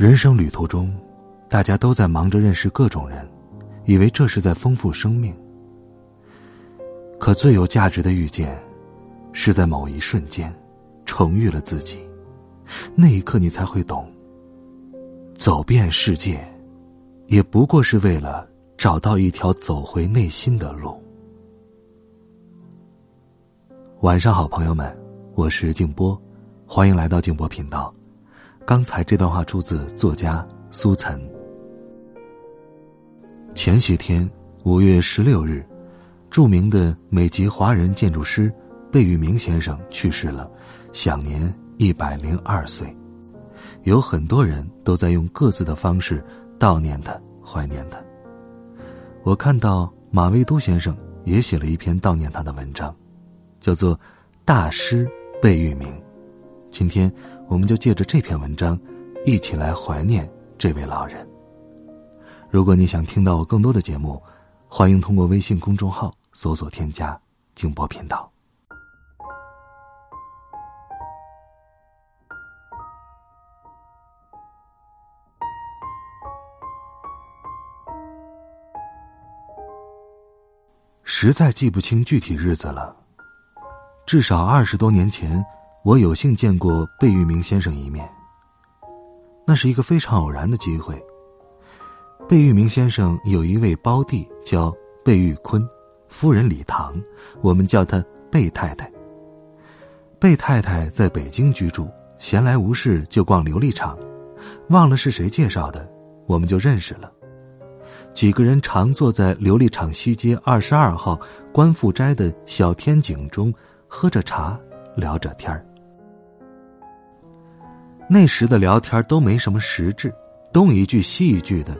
人生旅途中，大家都在忙着认识各种人，以为这是在丰富生命。可最有价值的遇见，是在某一瞬间，重遇了自己。那一刻，你才会懂，走遍世界，也不过是为了找到一条走回内心的路。晚上好，朋友们，我是静波，欢迎来到静波频道。刚才这段话出自作家苏岑。前些天，五月十六日，著名的美籍华人建筑师贝聿铭先生去世了，享年一百零二岁。有很多人都在用各自的方式悼念他、怀念他。我看到马未都先生也写了一篇悼念他的文章，叫做《大师贝聿铭》。今天。我们就借着这篇文章，一起来怀念这位老人。如果你想听到我更多的节目，欢迎通过微信公众号搜索添加“静波频道”。实在记不清具体日子了，至少二十多年前。我有幸见过贝聿铭先生一面。那是一个非常偶然的机会。贝聿铭先生有一位胞弟叫贝聿坤，夫人李唐，我们叫她贝太太。贝太太在北京居住，闲来无事就逛琉璃厂，忘了是谁介绍的，我们就认识了。几个人常坐在琉璃厂西街二十二号官复斋的小天井中，喝着茶，聊着天儿。那时的聊天都没什么实质，东一句西一句的。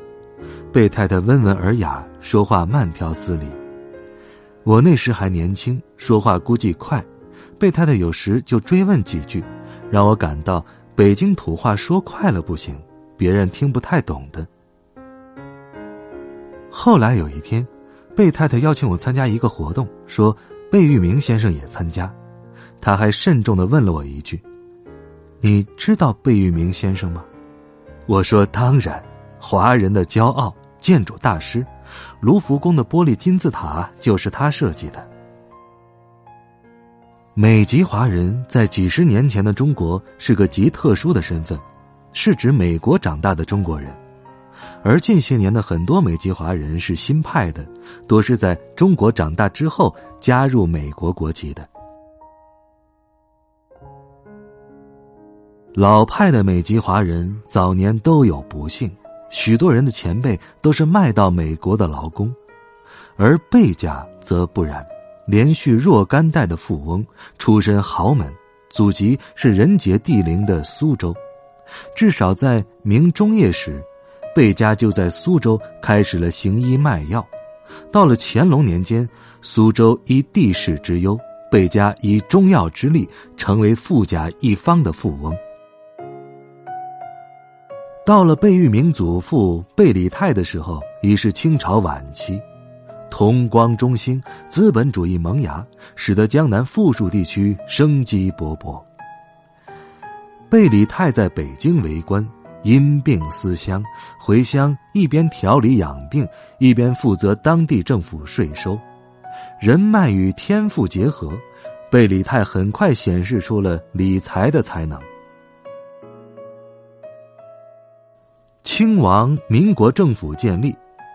贝太太温文尔雅，说话慢条斯理。我那时还年轻，说话估计快，贝太太有时就追问几句，让我感到北京土话说快了不行，别人听不太懂的。后来有一天，贝太太邀请我参加一个活动，说贝聿铭先生也参加，他还慎重的问了我一句。你知道贝聿铭先生吗？我说当然，华人的骄傲，建筑大师，卢浮宫的玻璃金字塔就是他设计的。美籍华人在几十年前的中国是个极特殊的身份，是指美国长大的中国人，而近些年的很多美籍华人是新派的，多是在中国长大之后加入美国国籍的。老派的美籍华人早年都有不幸，许多人的前辈都是卖到美国的劳工，而贝家则不然，连续若干代的富翁，出身豪门，祖籍是人杰地灵的苏州，至少在明中叶时，贝家就在苏州开始了行医卖药。到了乾隆年间，苏州依地势之优，贝家以中药之力，成为富甲一方的富翁。到了贝聿铭祖父贝里泰的时候，已是清朝晚期，同光中兴，资本主义萌芽，使得江南富庶地区生机勃勃。贝里泰在北京为官，因病思乡，回乡一边调理养病，一边负责当地政府税收，人脉与天赋结合，贝里泰很快显示出了理财的才能。清王民国政府建立，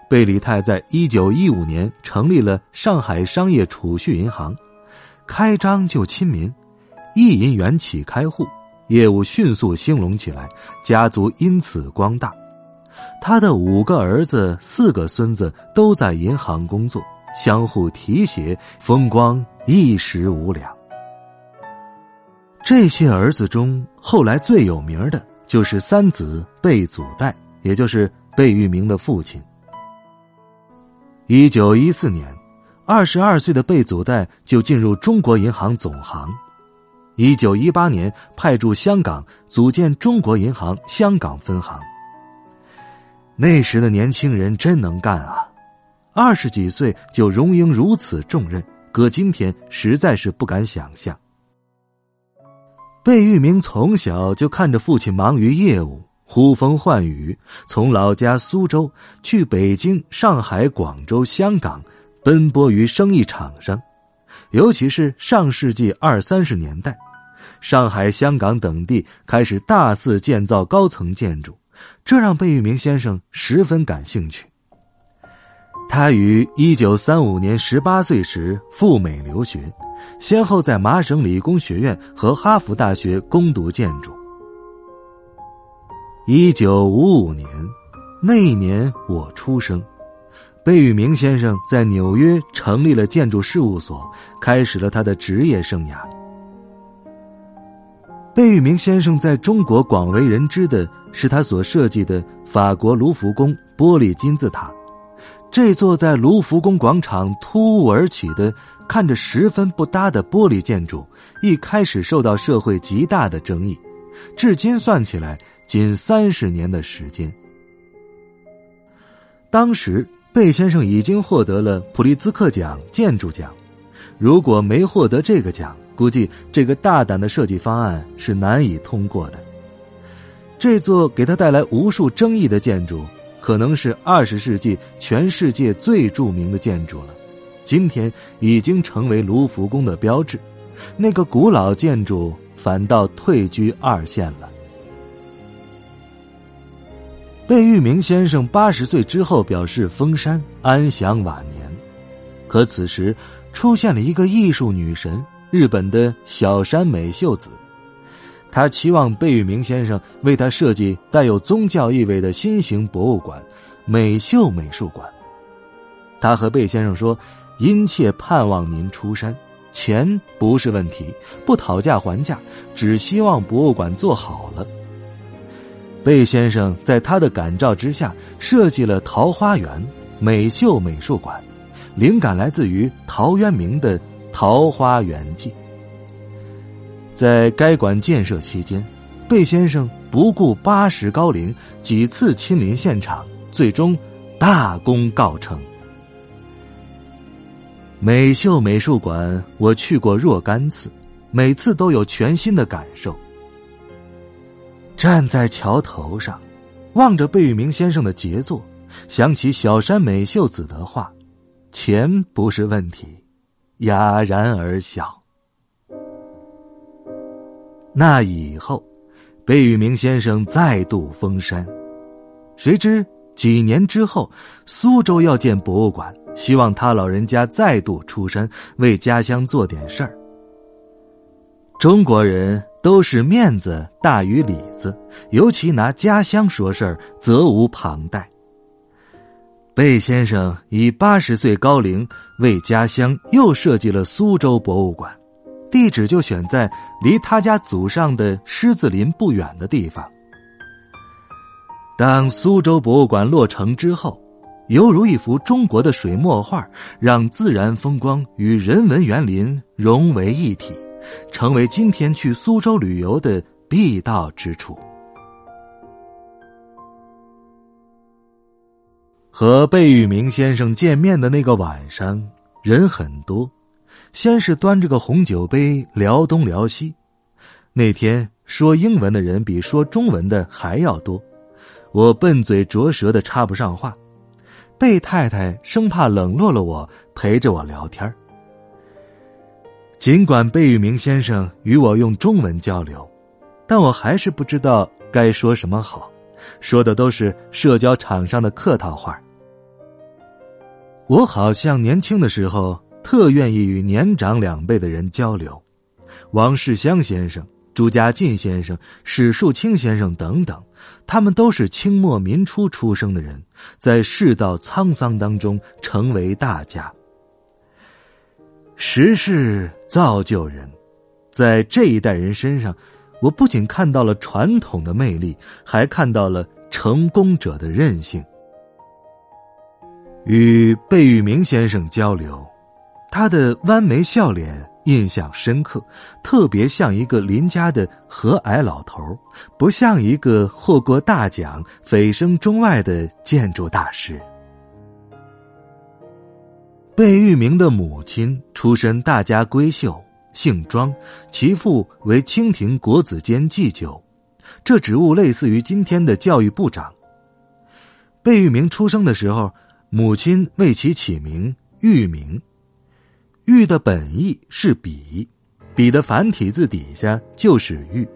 贝里泰在一九一五年成立了上海商业储蓄银行，开张就亲民，一银元起开户，业务迅速兴隆起来，家族因此光大。他的五个儿子、四个孙子都在银行工作，相互提携，风光一时无两。这些儿子中，后来最有名的。就是三子贝祖代，也就是贝聿铭的父亲。一九一四年，二十二岁的贝祖代就进入中国银行总行。一九一八年，派驻香港，组建中国银行香港分行。那时的年轻人真能干啊！二十几岁就荣膺如此重任，搁今天实在是不敢想象。贝聿铭从小就看着父亲忙于业务。呼风唤雨，从老家苏州去北京、上海、广州、香港，奔波于生意场上。尤其是上世纪二三十年代，上海、香港等地开始大肆建造高层建筑，这让贝聿铭先生十分感兴趣。他于一九三五年十八岁时赴美留学，先后在麻省理工学院和哈佛大学攻读建筑。一九五五年，那一年我出生，贝聿铭先生在纽约成立了建筑事务所，开始了他的职业生涯。贝聿铭先生在中国广为人知的是他所设计的法国卢浮宫玻璃金字塔，这座在卢浮宫广场突兀而起的、看着十分不搭的玻璃建筑，一开始受到社会极大的争议，至今算起来。仅三十年的时间，当时贝先生已经获得了普利兹克奖建筑奖。如果没获得这个奖，估计这个大胆的设计方案是难以通过的。这座给他带来无数争议的建筑，可能是二十世纪全世界最著名的建筑了。今天已经成为卢浮宫的标志，那个古老建筑反倒退居二线了。贝聿铭先生八十岁之后表示封山安享晚年，可此时出现了一个艺术女神——日本的小山美秀子。他期望贝聿铭先生为他设计带有宗教意味的新型博物馆——美秀美术馆。他和贝先生说：“殷切盼望您出山，钱不是问题，不讨价还价，只希望博物馆做好了。”贝先生在他的感召之下设计了桃花源美秀美术馆，灵感来自于陶渊明的《桃花源记》。在该馆建设期间，贝先生不顾八十高龄，几次亲临现场，最终大功告成。美秀美术馆我去过若干次，每次都有全新的感受。站在桥头上，望着贝聿铭先生的杰作，想起小山美秀子的话：“钱不是问题。”哑然而笑。那以后，贝聿铭先生再度封山。谁知几年之后，苏州要建博物馆，希望他老人家再度出山，为家乡做点事儿。中国人。都是面子大于里子，尤其拿家乡说事儿，责无旁贷。贝先生以八十岁高龄为家乡又设计了苏州博物馆，地址就选在离他家祖上的狮子林不远的地方。当苏州博物馆落成之后，犹如一幅中国的水墨画，让自然风光与人文园林融为一体。成为今天去苏州旅游的必到之处。和贝聿铭先生见面的那个晚上，人很多，先是端着个红酒杯聊东聊西。那天说英文的人比说中文的还要多，我笨嘴拙舌的插不上话，贝太太生怕冷落了我，陪着我聊天尽管贝聿铭先生与我用中文交流，但我还是不知道该说什么好，说的都是社交场上的客套话。我好像年轻的时候特愿意与年长两辈的人交流，王世襄先生、朱家进先生、史树清先生等等，他们都是清末民初出生的人，在世道沧桑当中成为大家。时势造就人，在这一代人身上，我不仅看到了传统的魅力，还看到了成功者的韧性。与贝聿铭先生交流，他的弯眉笑脸印象深刻，特别像一个邻家的和蔼老头不像一个获过大奖、蜚声中外的建筑大师。贝聿铭的母亲出身大家闺秀，姓庄，其父为清廷国子监祭酒，这职务类似于今天的教育部长。贝聿铭出生的时候。母亲为其起名玉明，玉的本意是笔，笔的繁体字底下就是玉。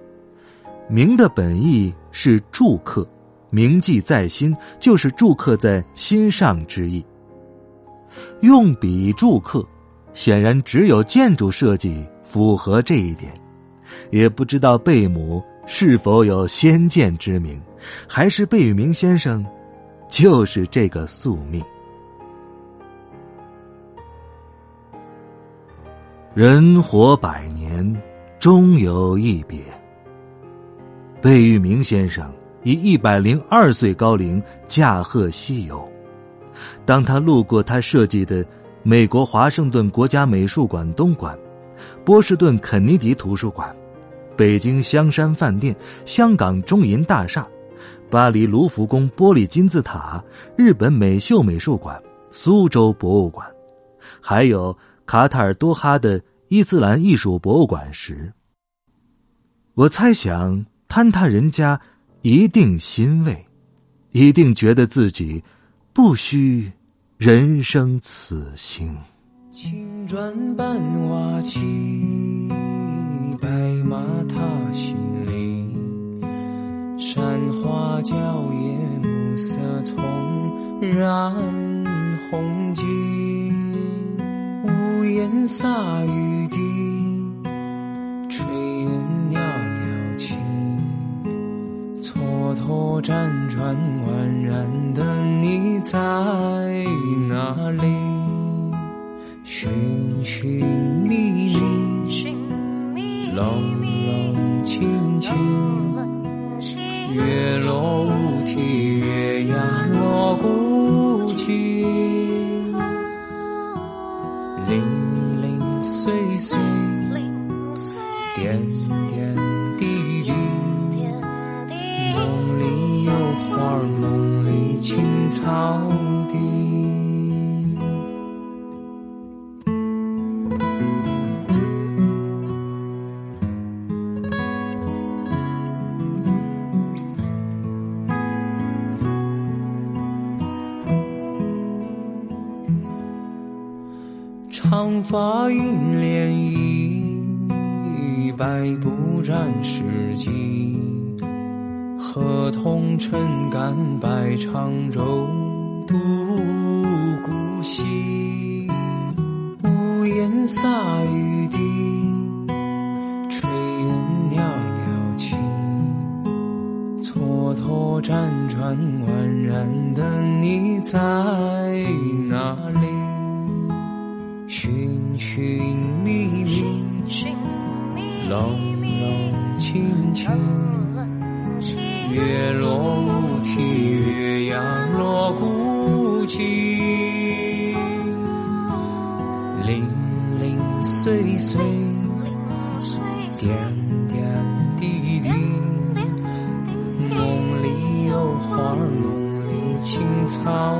明的本意是铸刻，铭记在心就是铸刻在心上之意。用笔铸刻，显然只有建筑设计符合这一点。也不知道贝母是否有先见之明，还是贝聿铭先生。就是这个宿命。人活百年，终有一别。贝聿铭先生以一百零二岁高龄驾鹤西游。当他路过他设计的美国华盛顿国家美术馆东馆、波士顿肯尼迪图书馆、北京香山饭店、香港中银大厦。巴黎卢浮宫玻璃金字塔、日本美秀美术馆、苏州博物馆，还有卡塔尔多哈的伊斯兰艺术博物馆时，我猜想坍塌人家一定欣慰，一定觉得自己不虚人生此行。青砖伴瓦漆，白马踏新泥。山花娇艳，暮色丛染红巾。烟洒雨滴，炊烟袅袅起。蹉跎辗转宛然的你在哪里？草地。长发映涟漪，百步斩世纪。河童撑杆摆长舟，渡孤西。屋檐洒雨滴，炊烟袅袅起。蹉跎辗转宛然的你在哪里？寻寻觅觅，冷冷清清，月落乌啼，月牙落孤井，零零碎碎，点点滴滴，梦里有花，梦里青草